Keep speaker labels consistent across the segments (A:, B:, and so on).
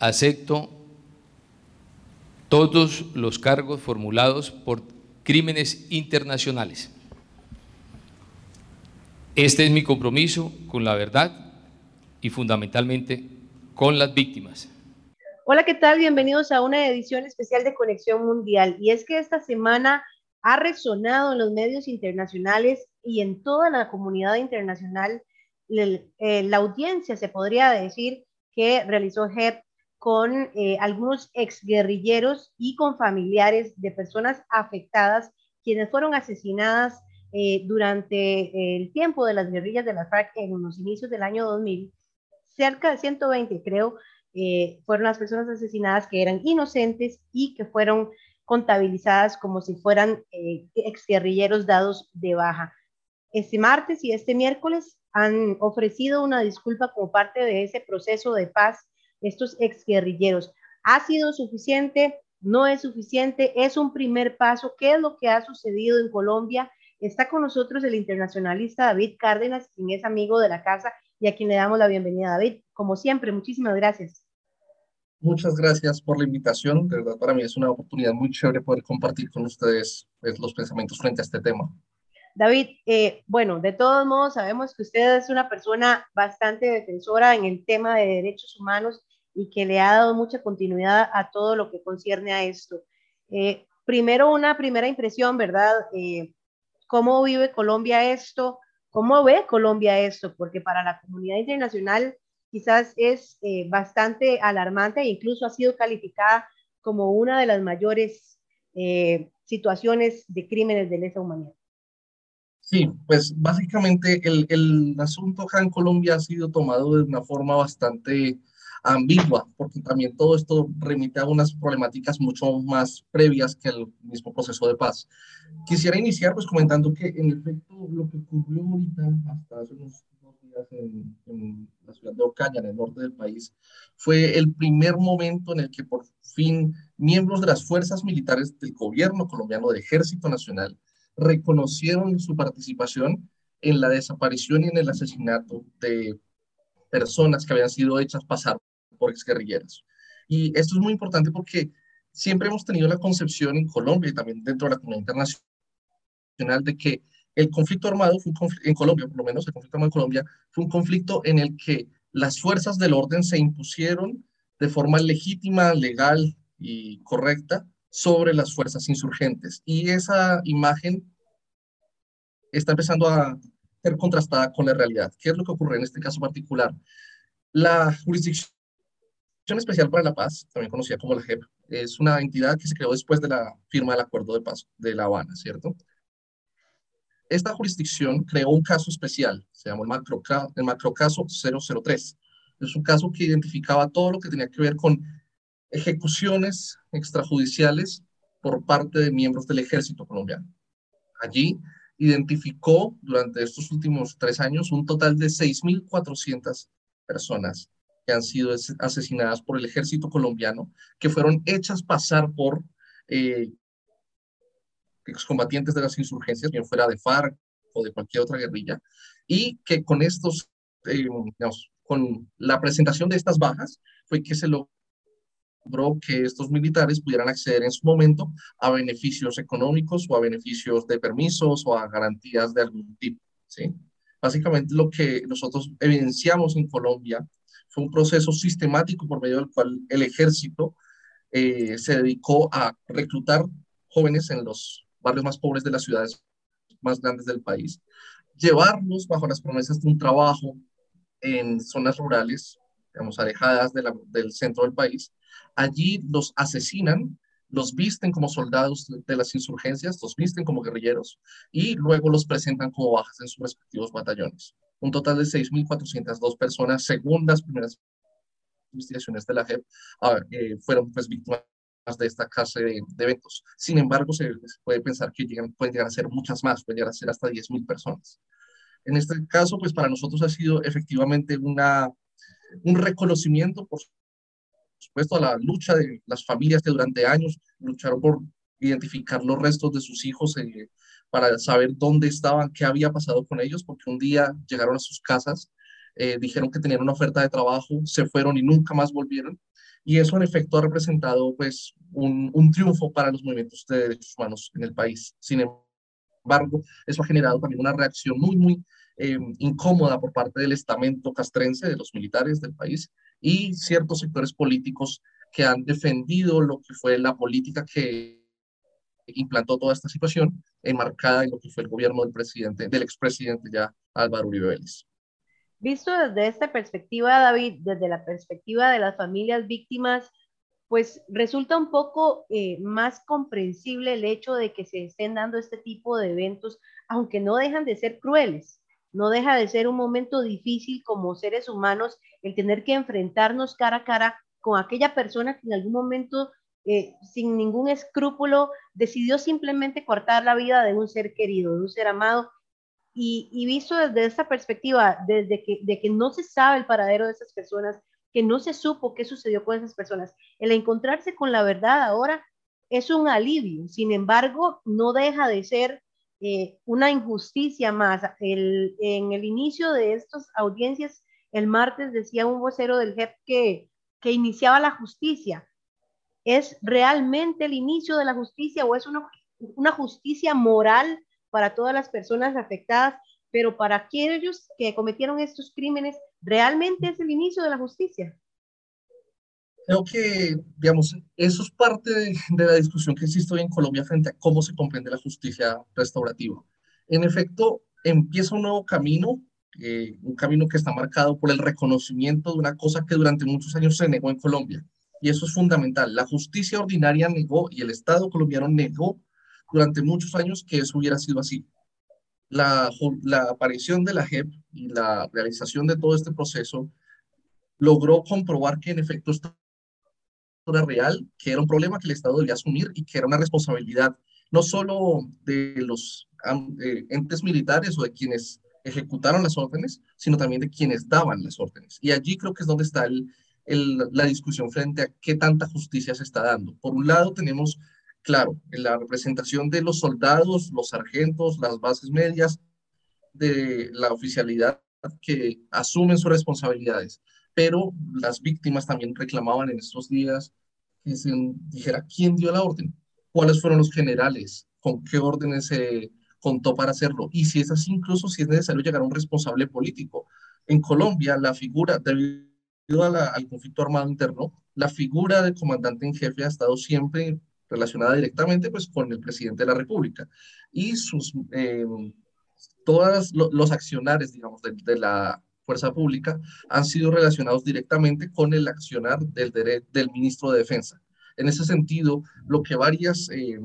A: acepto todos los cargos formulados por crímenes internacionales. Este es mi compromiso con la verdad y fundamentalmente con las víctimas.
B: Hola, ¿qué tal? Bienvenidos a una edición especial de Conexión Mundial. Y es que esta semana ha resonado en los medios internacionales y en toda la comunidad internacional eh, la audiencia, se podría decir, que realizó JEP con eh, algunos exguerrilleros y con familiares de personas afectadas, quienes fueron asesinadas eh, durante el tiempo de las guerrillas de la FARC en los inicios del año 2000. Cerca de 120, creo, eh, fueron las personas asesinadas que eran inocentes y que fueron contabilizadas como si fueran exguerrilleros dados de baja. Este martes y este miércoles han ofrecido una disculpa como parte de ese proceso de paz estos exguerrilleros. ¿Ha sido suficiente? ¿No es suficiente? ¿Es un primer paso? ¿Qué es lo que ha sucedido en Colombia? Está con nosotros el internacionalista David Cárdenas, quien es amigo de la casa y a quien le damos la bienvenida. David, como siempre, muchísimas gracias.
C: Muchas gracias por la invitación. De verdad, para mí es una oportunidad muy chévere poder compartir con ustedes pues, los pensamientos frente a este tema.
B: David, eh, bueno, de todos modos sabemos que usted es una persona bastante defensora en el tema de derechos humanos y que le ha dado mucha continuidad a todo lo que concierne a esto. Eh, primero, una primera impresión, ¿verdad? Eh, ¿Cómo vive Colombia esto? ¿Cómo ve Colombia esto? Porque para la comunidad internacional quizás es bastante alarmante e incluso ha sido calificada como una de las mayores situaciones de crímenes de lesa humanidad.
C: Sí, pues básicamente el, el asunto acá en Colombia ha sido tomado de una forma bastante ambigua, porque también todo esto remite a unas problemáticas mucho más previas que el mismo proceso de paz. Quisiera iniciar pues comentando que en efecto lo que ocurrió ahorita, hasta hace unos en, en la ciudad de Ocaña, en el norte del país, fue el primer momento en el que por fin miembros de las fuerzas militares del gobierno colombiano, del Ejército Nacional, reconocieron su participación en la desaparición y en el asesinato de personas que habían sido hechas pasar por exguerrilleras. Y esto es muy importante porque siempre hemos tenido la concepción en Colombia y también dentro de la comunidad internacional de que el conflicto armado fue en Colombia, por lo menos el conflicto armado en Colombia, fue un conflicto en el que las fuerzas del orden se impusieron de forma legítima, legal y correcta sobre las fuerzas insurgentes. Y esa imagen está empezando a ser contrastada con la realidad. ¿Qué es lo que ocurre en este caso particular? La Jurisdicción Especial para la Paz, también conocida como la JEP, es una entidad que se creó después de la firma del Acuerdo de Paz de La Habana, ¿cierto? Esta jurisdicción creó un caso especial, se llama el, macro, el macrocaso 003. Es un caso que identificaba todo lo que tenía que ver con ejecuciones extrajudiciales por parte de miembros del ejército colombiano. Allí identificó durante estos últimos tres años un total de 6.400 personas que han sido asesinadas por el ejército colombiano, que fueron hechas pasar por eh, excombatientes de las insurgencias, bien fuera de FARC o de cualquier otra guerrilla, y que con estos, eh, con la presentación de estas bajas, fue que se logró que estos militares pudieran acceder en su momento a beneficios económicos o a beneficios de permisos o a garantías de algún tipo. ¿sí? Básicamente lo que nosotros evidenciamos en Colombia fue un proceso sistemático por medio del cual el ejército eh, se dedicó a reclutar jóvenes en los barrios más pobres de las ciudades más grandes del país, llevarlos bajo las promesas de un trabajo en zonas rurales, digamos, alejadas del centro del país, Allí los asesinan, los visten como soldados de las insurgencias, los visten como guerrilleros y luego los presentan como bajas en sus respectivos batallones. Un total de 6.402 personas, según las primeras investigaciones de la JEP, eh, fueron pues, víctimas de esta clase de, eventos. Sin embargo, se, puede pensar que llegan, pueden llegar a ser muchas más, pueden llegar a ser hasta 10.000 personas. En este caso, pues para nosotros ha sido efectivamente una, un reconocimiento por supuesto, a la lucha de las familias que durante años lucharon por identificar los restos de sus hijos eh, para saber dónde estaban, qué había pasado con ellos, porque un día llegaron a sus casas, eh, dijeron que tenían una oferta de trabajo, se fueron y nunca más volvieron. Y eso en efecto ha representado pues un, un triunfo para los movimientos de derechos humanos en el país. Sin embargo, eso ha generado también una reacción muy, muy eh, incómoda por parte del estamento castrense, de los militares del país y ciertos sectores políticos que han defendido lo que fue la política que implantó toda esta situación, enmarcada en lo que fue el gobierno del presidente, del expresidente ya Álvaro Uribe Vélez.
B: Visto desde esta perspectiva, David, desde la perspectiva de las familias víctimas, pues resulta un poco eh, más comprensible el hecho de que se estén dando este tipo de eventos, aunque no dejan de ser crueles, no deja de ser un momento difícil como seres humanos el tener que enfrentarnos cara a cara con aquella persona que en algún momento, eh, sin ningún escrúpulo, decidió simplemente cortar la vida de un ser querido, de un ser amado. Y, visto desde esta perspectiva, desde que, de que no se sabe el paradero de esas personas, que no se supo qué sucedió con esas personas, el encontrarse con la verdad ahora es un alivio. Sin embargo, no deja de ser eh, una injusticia más. En el inicio de estas audiencias, el martes decía un vocero del JEP que iniciaba la justicia. ¿Es realmente el inicio de la justicia o es una, una justicia moral para todas las personas afectadas, pero para aquellos que cometieron estos crímenes, ¿realmente es el inicio de la justicia?
C: Creo que, digamos, eso es parte de, la discusión que existe hoy en Colombia frente a cómo se comprende la justicia restaurativa. En efecto, empieza un nuevo camino eh, un camino que está marcado por el reconocimiento de una cosa que durante muchos años se negó en Colombia. Y eso es fundamental. La justicia ordinaria negó y el Estado colombiano negó durante muchos años que eso hubiera sido así. La, aparición de la JEP y la realización de todo este proceso logró comprobar que en efecto esto era real, que era un problema que el Estado debía asumir y que era una responsabilidad no solo de los entes militares o de quienes ejecutaron las órdenes, sino también de quienes daban las órdenes. Y allí creo que es donde está el, la discusión frente a qué tanta justicia se está dando. Por un lado tenemos, claro, la representación de los soldados, los sargentos, las bases medias de la oficialidad que asumen sus responsabilidades, pero las víctimas también reclamaban en estos días que se dijera quién dio la orden, cuáles fueron los generales, con qué órdenes se contó para hacerlo. Y si es así, incluso si es necesario llegar a un responsable político. En Colombia, la figura, debido al conflicto armado interno, la figura del comandante en jefe ha estado siempre relacionada directamente pues, con el presidente de la República. Y sus, eh, todos los accionares, digamos, de, la fuerza pública han sido relacionados directamente con el accionar del, del ministro de Defensa. En ese sentido, lo que varias eh,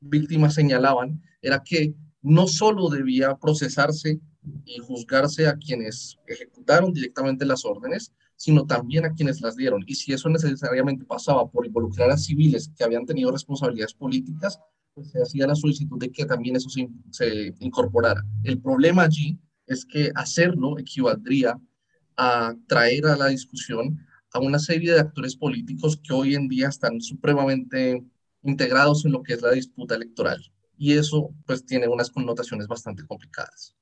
C: víctimas señalaban era que no solo debía procesarse y juzgarse a quienes ejecutaron directamente las órdenes, sino también a quienes las dieron. Y si eso necesariamente pasaba por involucrar a civiles que habían tenido responsabilidades políticas, pues se hacía la solicitud de que también eso se, se incorporara. El problema allí es que hacerlo equivaldría a traer a la discusión a una serie de actores políticos que hoy en día están supremamente integrados en lo que es la disputa electoral y eso pues tiene unas connotaciones bastante complicadas.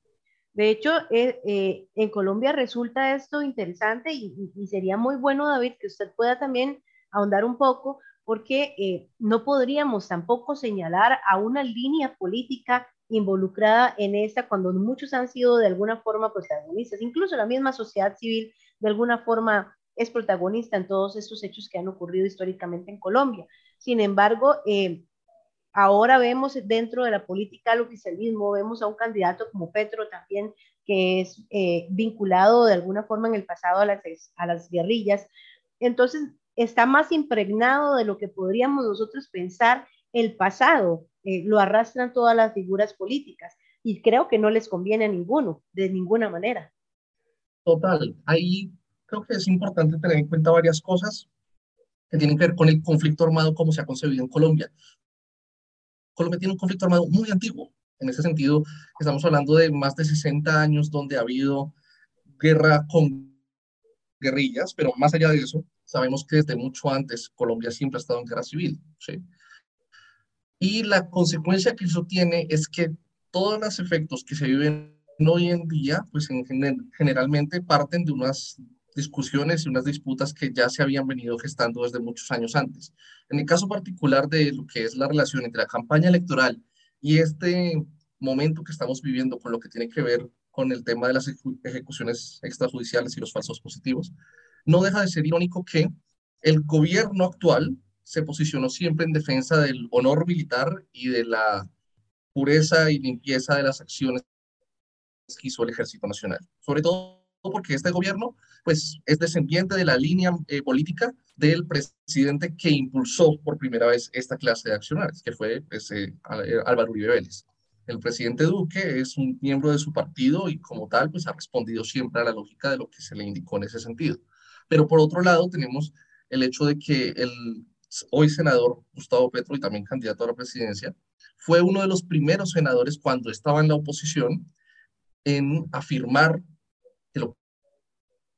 B: De hecho, eh, eh, en Colombia resulta esto interesante y, sería muy bueno, David, que usted pueda también ahondar un poco, porque eh, no podríamos tampoco señalar a una línea política involucrada en esta cuando muchos han sido de alguna forma protagonistas, incluso la misma sociedad civil de alguna forma es protagonista en todos estos hechos que han ocurrido históricamente en Colombia. Sin embargo, Ahora vemos dentro de la política al oficialismo, vemos a un candidato como Petro también, que es eh, vinculado de alguna forma en el pasado a las, a las guerrillas. Entonces, está más impregnado de lo que podríamos nosotros pensar el pasado. Eh, lo arrastran todas las figuras políticas y creo que no les conviene a ninguno, de ninguna manera.
C: Total, ahí creo que es importante tener en cuenta varias cosas que tienen que ver con el conflicto armado como se ha concebido en Colombia. Colombia tiene un conflicto armado muy antiguo. En ese sentido, estamos hablando de más de 60 años donde ha habido guerra con guerrillas, pero más allá de eso, sabemos que desde mucho antes Colombia siempre ha estado en guerra civil. ¿sí? Y la consecuencia que eso tiene es que todos los efectos que se viven hoy en día, pues en generalmente parten de unas discusiones y unas disputas que ya se habían venido gestando desde muchos años antes. En el caso particular de lo que es la relación entre la campaña electoral y este momento que estamos viviendo con lo que tiene que ver con el tema de las ejecuciones extrajudiciales y los falsos positivos, no deja de ser irónico que el gobierno actual se posicionó siempre en defensa del honor militar y de la pureza y limpieza de las acciones que hizo el Ejército Nacional. Sobre todo porque este gobierno pues, es descendiente de la línea eh, política del presidente que impulsó por primera vez esta clase de accionarios, que fue ese eh, Álvaro Uribe Vélez. El presidente Duque es un miembro de su partido y como tal pues ha respondido siempre a la lógica de lo que se le indicó en ese sentido. Pero por otro lado tenemos el hecho de que el hoy senador Gustavo Petro y también candidato a la presidencia, fue uno de los primeros senadores cuando estaba en la oposición en afirmar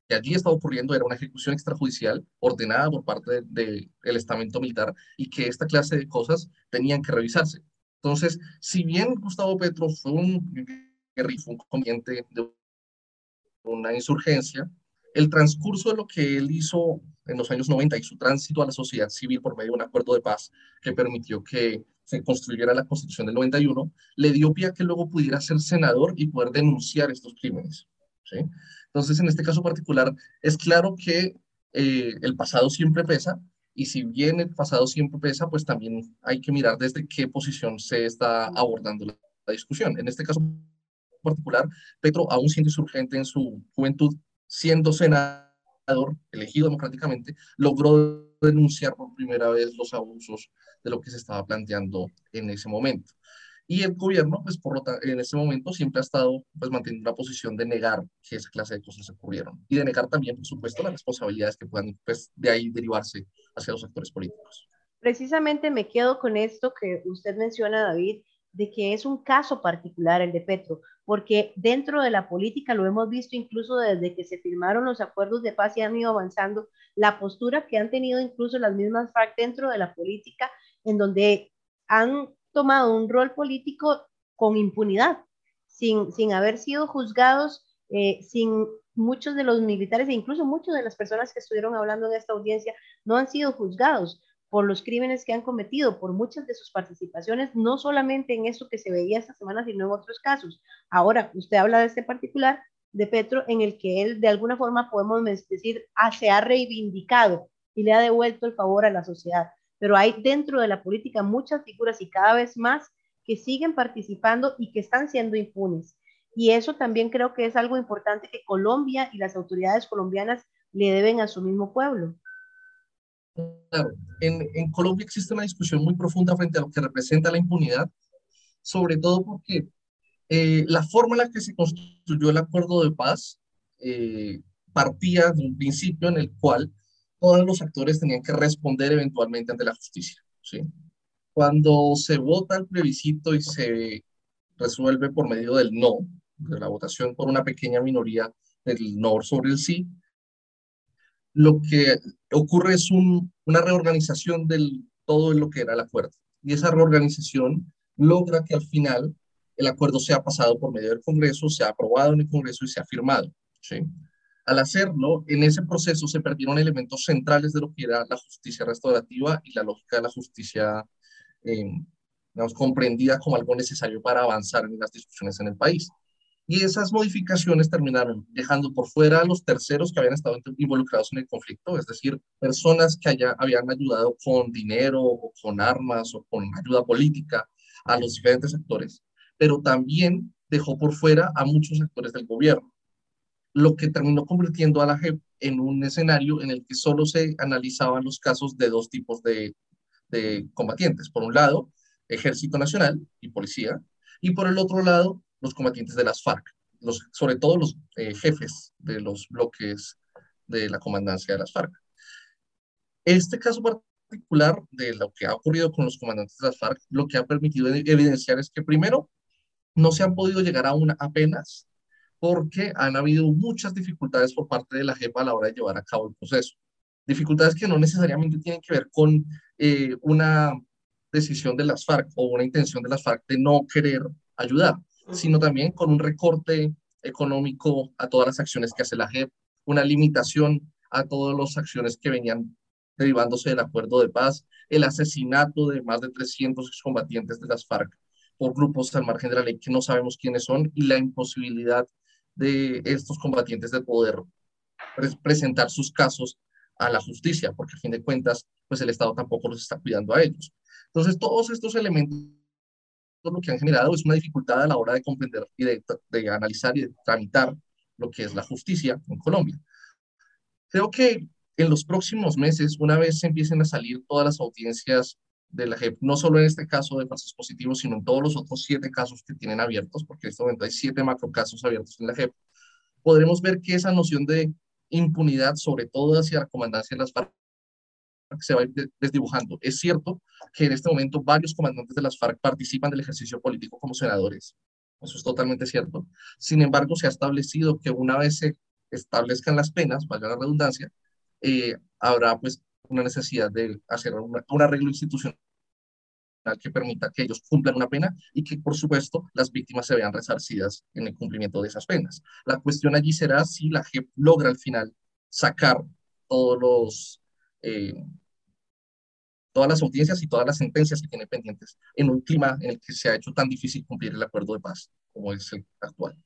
C: que allí estaba ocurriendo era una ejecución extrajudicial ordenada por parte del estamento militar y que esta clase de cosas tenían que revisarse. Entonces, si bien Gustavo Petro fue un guerrero, un combatiente de una insurgencia, el transcurso de lo que él hizo en los años 90 y su tránsito a la sociedad civil por medio de un acuerdo de paz que permitió que se construyera la Constitución del 91, le dio pie a que luego pudiera ser senador y poder denunciar estos crímenes. Entonces, en este caso particular, es claro que eh, el pasado siempre pesa, y si bien el pasado siempre pesa, pues también hay que mirar desde qué posición se está abordando la, la discusión. En este caso particular, Petro, aún siendo insurgente en su juventud, siendo senador elegido democráticamente, logró denunciar por primera vez los abusos de lo que se estaba planteando en ese momento. Y el gobierno, pues por lo en ese momento siempre ha estado pues manteniendo una posición de negar que esa clase de cosas ocurrieron y de negar también, por supuesto, las responsabilidades que puedan pues, de ahí derivarse hacia los actores políticos.
B: Precisamente me quedo con esto que usted menciona, David, de que es un caso particular el de Petro, porque dentro de la política lo hemos visto incluso desde que se firmaron los acuerdos de paz y han ido avanzando, la postura que han tenido incluso las mismas FARC dentro de la política, en donde han tomado un rol político con impunidad, sin, sin haber sido juzgados, eh, sin muchos de los militares e incluso muchas de las personas que estuvieron hablando en esta audiencia no han sido juzgados por los crímenes que han cometido, por muchas de sus participaciones, no solamente en eso que se veía esta semana, sino en otros casos. Ahora, usted habla de este particular de Petro, en el que él, de alguna forma, podemos decir, ah, se ha reivindicado y le ha devuelto el favor a la sociedad. Pero hay dentro de la política muchas figuras y cada vez más que siguen participando y que están siendo impunes. Y eso también creo que es algo importante que Colombia y las autoridades colombianas le deben a su mismo pueblo.
C: Claro, en, en, Colombia existe una discusión muy profunda frente a lo que representa la impunidad, sobre todo porque eh, la forma en la que se construyó el acuerdo de paz eh, partía de un principio en el cual todos los actores tenían que responder eventualmente ante la justicia. ¿sí? Cuando se vota el plebiscito y se resuelve por medio del no, de la votación por una pequeña minoría del no sobre el sí, lo que ocurre es una reorganización del todo lo que era el acuerdo. Y esa reorganización logra que al final el acuerdo sea pasado por medio del Congreso, sea aprobado en el Congreso y sea firmado. ¿sí? Al hacerlo, en ese proceso se perdieron elementos centrales de lo que era la justicia restaurativa y la lógica de la justicia, eh, digamos, comprendida como algo necesario para avanzar en las discusiones en el país. Y esas modificaciones terminaron dejando por fuera a los terceros que habían estado involucrados en el conflicto, es decir, personas que haya, habían ayudado con dinero o con armas o con ayuda política a los diferentes actores, pero también dejó por fuera a muchos actores del gobierno, lo que terminó convirtiendo a la JEP en un escenario en el que solo se analizaban los casos de dos tipos de, combatientes. Por un lado, Ejército Nacional y Policía, y por el otro lado, los combatientes de las FARC, los, sobre todo los eh, jefes de los bloques de la comandancia de las FARC. Este caso particular de lo que ha ocurrido con los comandantes de las FARC, lo que ha permitido evidenciar es que primero, no se han podido llegar a una apenas porque han habido muchas dificultades por parte de la JEPA a la hora de llevar a cabo el proceso. Dificultades que no necesariamente tienen que ver con eh, una decisión de las FARC o una intención de las FARC de no querer ayudar, sino también con un recorte económico a todas las acciones que hace la JEP una limitación a todas las acciones que venían derivándose del acuerdo de paz, el asesinato de más de 300 excombatientes de las FARC por grupos al margen de la ley que no sabemos quiénes son y la imposibilidad de estos combatientes de poder presentar sus casos a la justicia, porque a fin de cuentas, pues el Estado tampoco los está cuidando a ellos. Entonces, todos estos elementos lo que han generado es una dificultad a la hora de comprender y de, de analizar y de tramitar lo que es la justicia en Colombia. Creo que en los próximos meses, una vez empiecen a salir todas las audiencias de la JEP, no solo en este caso de falsos positivos, sino en todos los otros siete casos que tienen abiertos, porque en este momento hay siete macrocasos abiertos en la JEP, podremos ver que esa noción de impunidad, sobre todo hacia la comandancia de las FARC, se va a ir desdibujando. Es cierto que en este momento varios comandantes de las FARC participan del ejercicio político como senadores. Eso es totalmente cierto. Sin embargo, se ha establecido que una vez se establezcan las penas, valga la redundancia, eh, habrá pues una necesidad de hacer un arreglo institucional que permita que ellos cumplan una pena y que, por supuesto, las víctimas se vean resarcidas en el cumplimiento de esas penas. La cuestión allí será si la JEP logra al final sacar todos los, eh, todas las audiencias y todas las sentencias que tiene pendientes en un clima en el que se ha hecho tan difícil cumplir el acuerdo de paz como es el actual.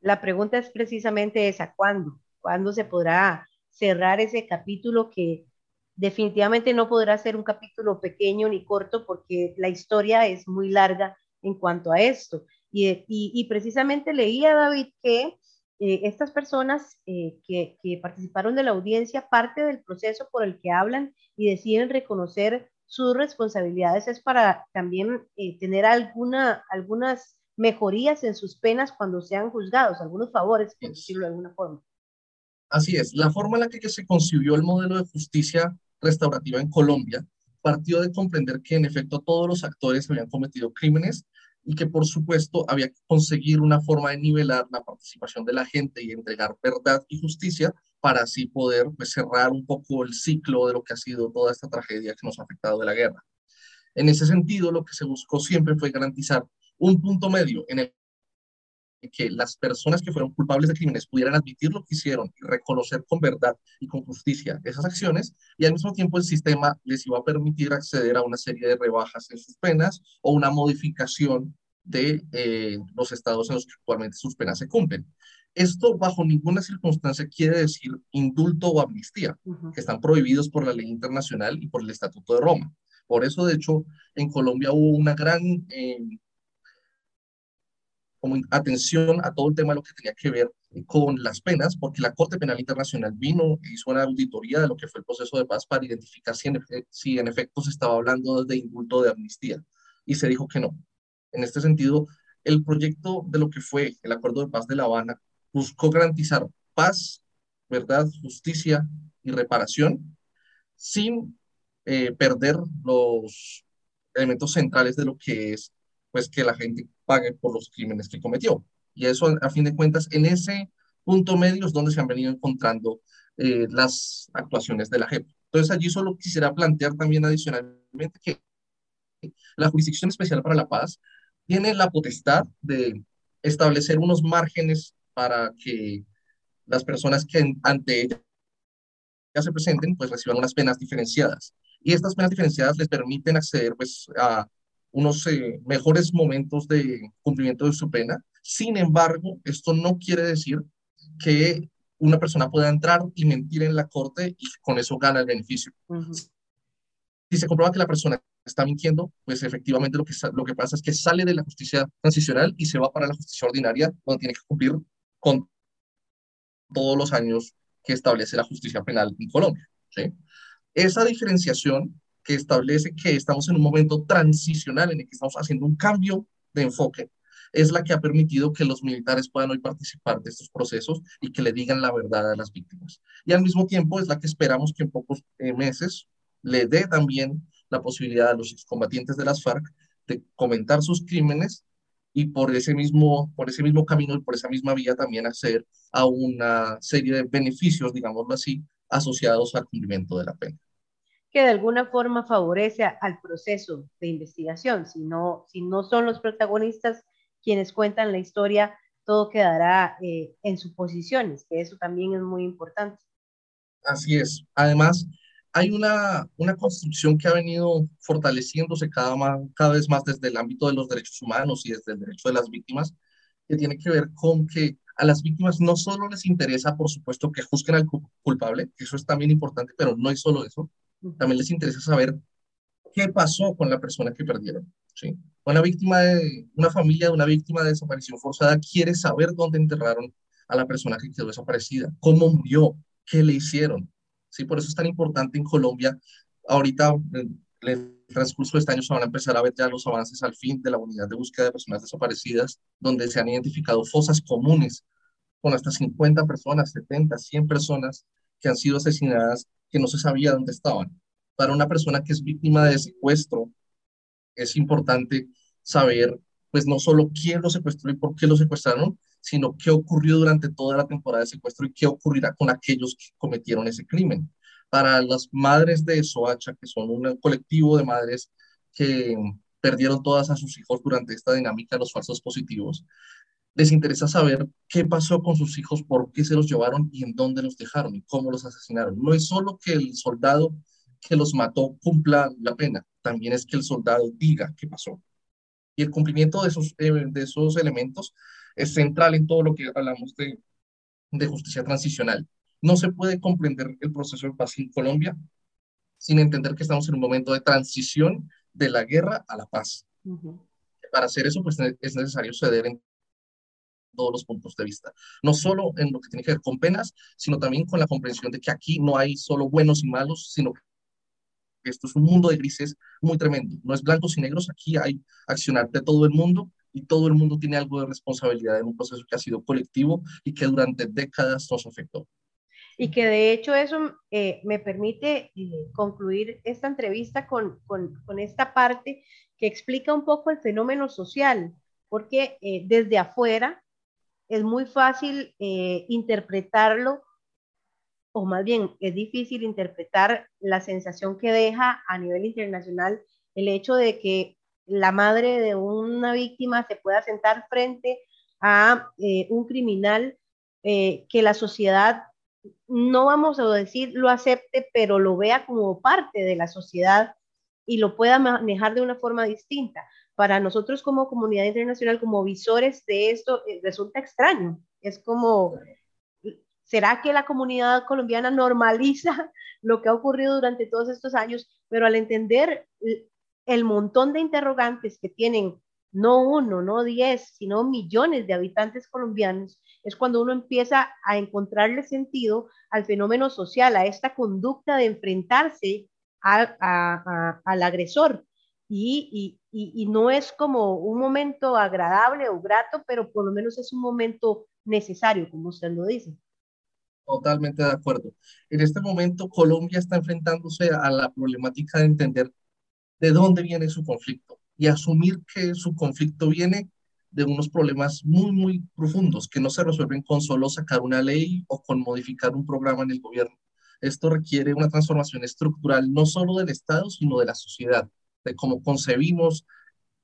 B: La pregunta es precisamente esa, ¿cuándo? ¿Cuándo se podrá cerrar ese capítulo que definitivamente no podrá ser un capítulo pequeño ni corto porque la historia es muy larga en cuanto a esto. Y, y, precisamente leía, David, que eh, estas personas eh, que, que, participaron de la audiencia, parte del proceso por el que hablan y deciden reconocer sus responsabilidades es para también eh, tener alguna, algunas mejorías en sus penas cuando sean juzgados, algunos favores, por decirlo de alguna forma.
C: Así es, la forma en la que se concibió el modelo de justicia restaurativa en Colombia partió de comprender que en efecto todos los actores habían cometido crímenes y que por supuesto había que conseguir una forma de nivelar la participación de la gente y entregar verdad y justicia para así poder pues, cerrar un poco el ciclo de lo que ha sido toda esta tragedia que nos ha afectado de la guerra. En ese sentido, lo que se buscó siempre fue garantizar un punto medio en el que las personas que fueron culpables de crímenes pudieran admitir lo que hicieron y reconocer con verdad y con justicia esas acciones, y al mismo tiempo el sistema les iba a permitir acceder a una serie de rebajas en sus penas o una modificación de eh, los estados en los que actualmente sus penas se cumplen. Esto bajo ninguna circunstancia quiere decir indulto o amnistía, que están prohibidos por la ley internacional y por el Estatuto de Roma. Por eso, de hecho, en Colombia hubo una gran eh, como atención a todo el tema de lo que tenía que ver con las penas, porque la Corte Penal Internacional vino e hizo una auditoría de lo que fue el proceso de paz para identificar si en, si en efecto se estaba hablando de indulto de amnistía, y se dijo que no. En este sentido, el proyecto de lo que fue el Acuerdo de Paz de La Habana buscó garantizar paz, verdad, justicia y reparación sin eh, perder los elementos centrales de lo que es pues que la gente pague por los crímenes que cometió. Y eso, a fin de cuentas, en ese punto medio es donde se han venido encontrando eh, las actuaciones de la JEP. Entonces, allí solo quisiera plantear también adicionalmente que la Jurisdicción Especial para la Paz tiene la potestad de establecer unos márgenes para que las personas que ante ella ya se presenten, pues reciban unas penas diferenciadas. Y estas penas diferenciadas les permiten acceder pues a unos eh, mejores momentos de cumplimiento de su pena. Sin embargo, esto no quiere decir que una persona pueda entrar y mentir en la corte y con eso gana el beneficio. Si se comprueba que la persona está mintiendo, pues efectivamente lo que, lo que pasa es que sale de la justicia transicional y se va para la justicia ordinaria, donde tiene que cumplir con todos los años que establece la justicia penal en Colombia. ¿sí? Esa diferenciación que establece que estamos en un momento transicional en el que estamos haciendo un cambio de enfoque, es la que ha permitido que los militares puedan hoy participar de estos procesos y que le digan la verdad a las víctimas. Y al mismo tiempo es la que esperamos que en pocos eh, meses le dé también la posibilidad a los excombatientes de las FARC de comentar sus crímenes y por ese mismo, por ese mismo camino y por esa misma vía también acceder a una serie de beneficios, digámoslo así, asociados al cumplimiento de la pena
B: que de alguna forma favorece al proceso de investigación. Si no, si no son los protagonistas quienes cuentan la historia, todo quedará eh, en sus posiciones, que eso también es muy importante.
C: Así es. Además, hay una, una construcción que ha venido fortaleciéndose cada, cada vez más desde el ámbito de los derechos humanos y desde el derecho de las víctimas, que tiene que ver con que a las víctimas no solo les interesa, por supuesto, que juzguen al culpable, eso es también importante, pero no es solo eso, también les interesa saber qué pasó con la persona que perdieron. ¿sí? Una víctima de una familia de una víctima de desaparición forzada quiere saber dónde enterraron a la persona que quedó desaparecida, cómo murió, qué le hicieron. ¿sí? Por eso es tan importante en Colombia. Ahorita, en el transcurso de este año, se van a empezar a ver ya los avances al fin de la unidad de búsqueda de personas desaparecidas, donde se han identificado fosas comunes con hasta 50 personas, 70, 100 personas que han sido asesinadas que no se sabía dónde estaban. Para una persona que es víctima de secuestro, es importante saber, pues no solo quién lo secuestró y por qué lo secuestraron, sino qué ocurrió durante toda la temporada de secuestro y qué ocurrirá con aquellos que cometieron ese crimen. Para las madres de Soacha, que son un colectivo de madres que perdieron todas a sus hijos durante esta dinámica de los falsos positivos, les interesa saber qué pasó con sus hijos, por qué se los llevaron y en dónde los dejaron y cómo los asesinaron. No es solo que el soldado que los mató cumpla la pena, también es que el soldado diga qué pasó. Y el cumplimiento de esos, eh, de esos elementos es central en todo lo que hablamos de, de justicia transicional. No se puede comprender el proceso de paz en Colombia sin entender que estamos en un momento de transición de la guerra a la paz. Para hacer eso, pues es necesario ceder en todos los puntos de vista, no solo en lo que tiene que ver con penas, sino también con la comprensión de que aquí no hay solo buenos y malos, sino que esto es un mundo de grises muy tremendo. No es blancos y negros, aquí hay accionar de todo el mundo y todo el mundo tiene algo de responsabilidad en un proceso que ha sido colectivo y que durante décadas nos afectó.
B: Y que de hecho eso eh, me permite eh, concluir esta entrevista con, con, con, esta parte que explica un poco el fenómeno social, porque eh, desde afuera es muy fácil interpretarlo, o más bien es difícil interpretar la sensación que deja a nivel internacional el hecho de que la madre de una víctima se pueda sentar frente a eh, un criminal eh, que la sociedad, no vamos a decir lo acepte, pero lo vea como parte de la sociedad y lo pueda manejar de una forma distinta. Para nosotros como comunidad internacional, como visores de esto, eh, resulta extraño. Es como, ¿será que la comunidad colombiana normaliza lo que ha ocurrido durante todos estos años? Pero al entender el montón de interrogantes que tienen no uno, no diez, sino millones de habitantes colombianos, es cuando uno empieza a encontrarle sentido al fenómeno social, a esta conducta de enfrentarse al agresor. Y, no es como un momento agradable o grato, pero por lo menos es un momento necesario, como usted lo dice.
C: Totalmente de acuerdo. En este momento Colombia está enfrentándose a la problemática de entender de dónde viene su conflicto y asumir que su conflicto viene de unos problemas muy, muy profundos que no se resuelven con solo sacar una ley o con modificar un programa en el gobierno. Esto requiere una transformación estructural no solo del Estado, sino de la sociedad, de cómo concebimos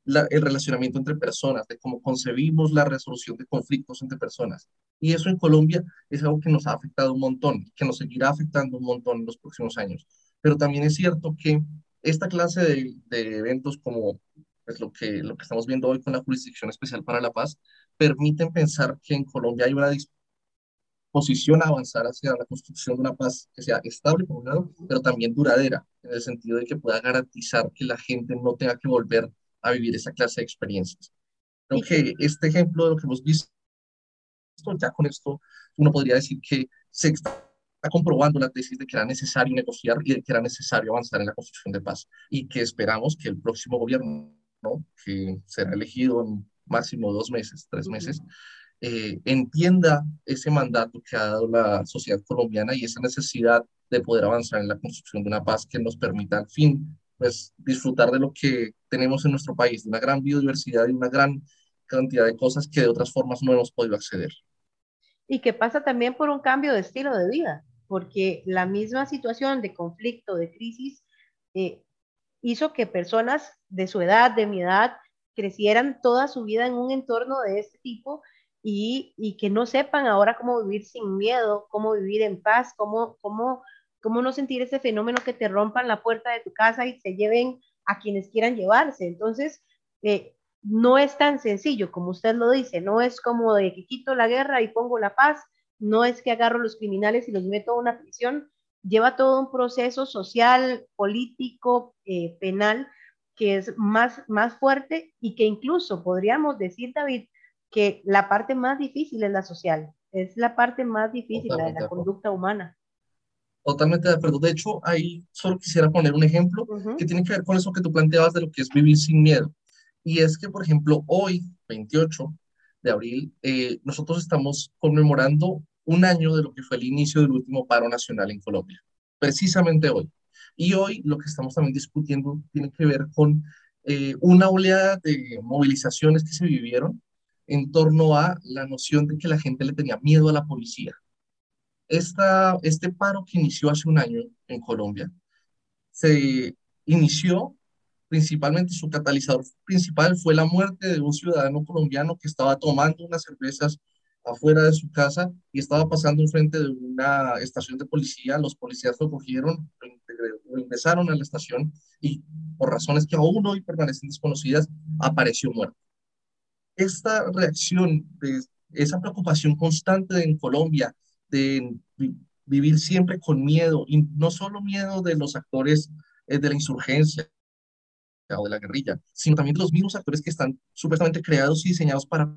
C: el relacionamiento entre personas, de cómo concebimos la resolución de conflictos entre personas. Y eso en Colombia es algo que nos ha afectado un montón, que nos seguirá afectando un montón en los próximos años. Pero también es cierto que esta clase de, eventos como pues, lo, que, lo que estamos viendo hoy con la Jurisdicción Especial para la Paz permiten pensar que en Colombia hay una disposición a avanzar hacia la construcción de una paz que sea estable, por un lado, pero también duradera, en el sentido de que pueda garantizar que la gente no tenga que volver a vivir esa clase de experiencias. Creo que este ejemplo de lo que hemos visto, ya con esto uno podría decir que se está comprobando la tesis de que era necesario negociar y de que era necesario avanzar en la construcción de paz y que esperamos que el próximo gobierno, ¿no? que será elegido en máximo dos meses, tres meses, eh, entienda ese mandato que ha dado la sociedad colombiana y esa necesidad de poder avanzar en la construcción de una paz que nos permita al fin pues, disfrutar de lo que tenemos en nuestro país, de una gran biodiversidad y una gran cantidad de cosas que de otras formas no hemos podido acceder.
B: Y que pasa también por un cambio de estilo de vida porque la misma situación de conflicto, de crisis, eh, hizo que personas de su edad, de mi edad, crecieran toda su vida en un entorno de este tipo y, y, que no sepan ahora cómo vivir sin miedo, cómo vivir en paz, cómo, cómo, cómo no sentir ese fenómeno que te rompan la puerta de tu casa y se lleven a quienes quieran llevarse. Entonces, eh, no es tan sencillo como usted lo dice, no es como de que quito la guerra y pongo la paz, no es que agarro los criminales y los meto a una prisión, lleva todo un proceso social, político, eh, penal, que es más, más fuerte y que incluso podríamos decir, David, que la parte más difícil es la social, es la parte más difícil, la de la conducta humana.
C: Totalmente de acuerdo. De hecho, ahí solo quisiera poner un ejemplo que tiene que ver con eso que tú planteabas de lo que es vivir sin miedo. Y es que, por ejemplo, hoy, 28 de abril, eh, nosotros estamos conmemorando un año de lo que fue el inicio del último paro nacional en Colombia, precisamente hoy. Y hoy lo que estamos también discutiendo tiene que ver con eh, una oleada de movilizaciones que se vivieron en torno a la noción de que la gente le tenía miedo a la policía. Esta, este paro que inició hace un año en Colombia se inició principalmente su catalizador principal fue la muerte de un ciudadano colombiano que estaba tomando unas cervezas afuera de su casa y estaba pasando enfrente de una estación de policía. Los policías lo cogieron, lo ingresaron a la estación y por razones que aún hoy permanecen desconocidas, apareció muerto. Esta reacción, de esa preocupación constante en Colombia de vivir siempre con miedo, y no solo miedo de los actores eh, de la insurgencia, o de la guerrilla, sino también de los mismos actores que están supuestamente creados y diseñados para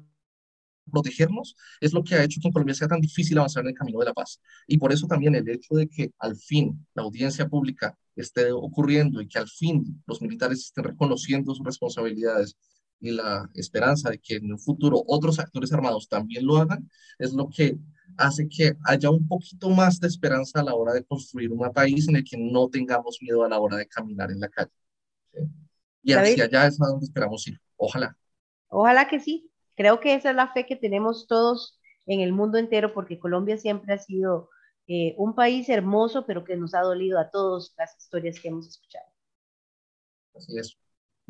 C: protegernos, es lo que ha hecho que en Colombia sea tan difícil avanzar en el camino de la paz. Y por eso también el hecho de que al fin la audiencia pública esté ocurriendo y que al fin los militares estén reconociendo sus responsabilidades y la esperanza de que en el futuro otros actores armados también lo hagan, es lo que hace que haya un poquito más de esperanza a la hora de construir un país en el que no tengamos miedo a la hora de caminar en la calle. Y hacia allá es a donde esperamos ir. Ojalá.
B: Ojalá que sí. Creo que esa es la fe que tenemos todos en el mundo entero, porque Colombia siempre ha sido eh, un país hermoso, pero que nos ha dolido a todos las historias que hemos escuchado.
C: Así es.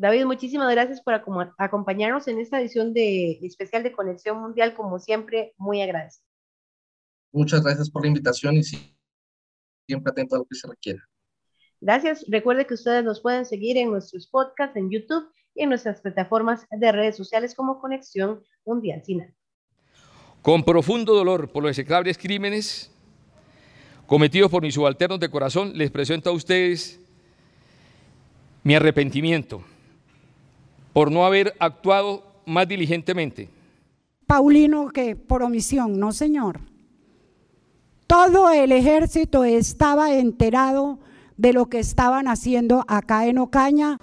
B: David, muchísimas gracias por acompañarnos en esta edición de especial de Conexión Mundial, como siempre, muy agradecido.
C: Muchas gracias por la invitación y siempre atento a lo que se requiera.
B: Gracias. Recuerde que ustedes nos pueden seguir en nuestros podcasts en YouTube y en nuestras plataformas de redes sociales como Conexión Mundial Final.
A: Con profundo dolor por los execrables crímenes cometidos por mis subalternos de corazón, les presento a ustedes mi arrepentimiento por no haber actuado más diligentemente.
D: Paulino, que por omisión, no señor. Todo el ejército estaba enterado de lo que estaban haciendo acá en Ocaña.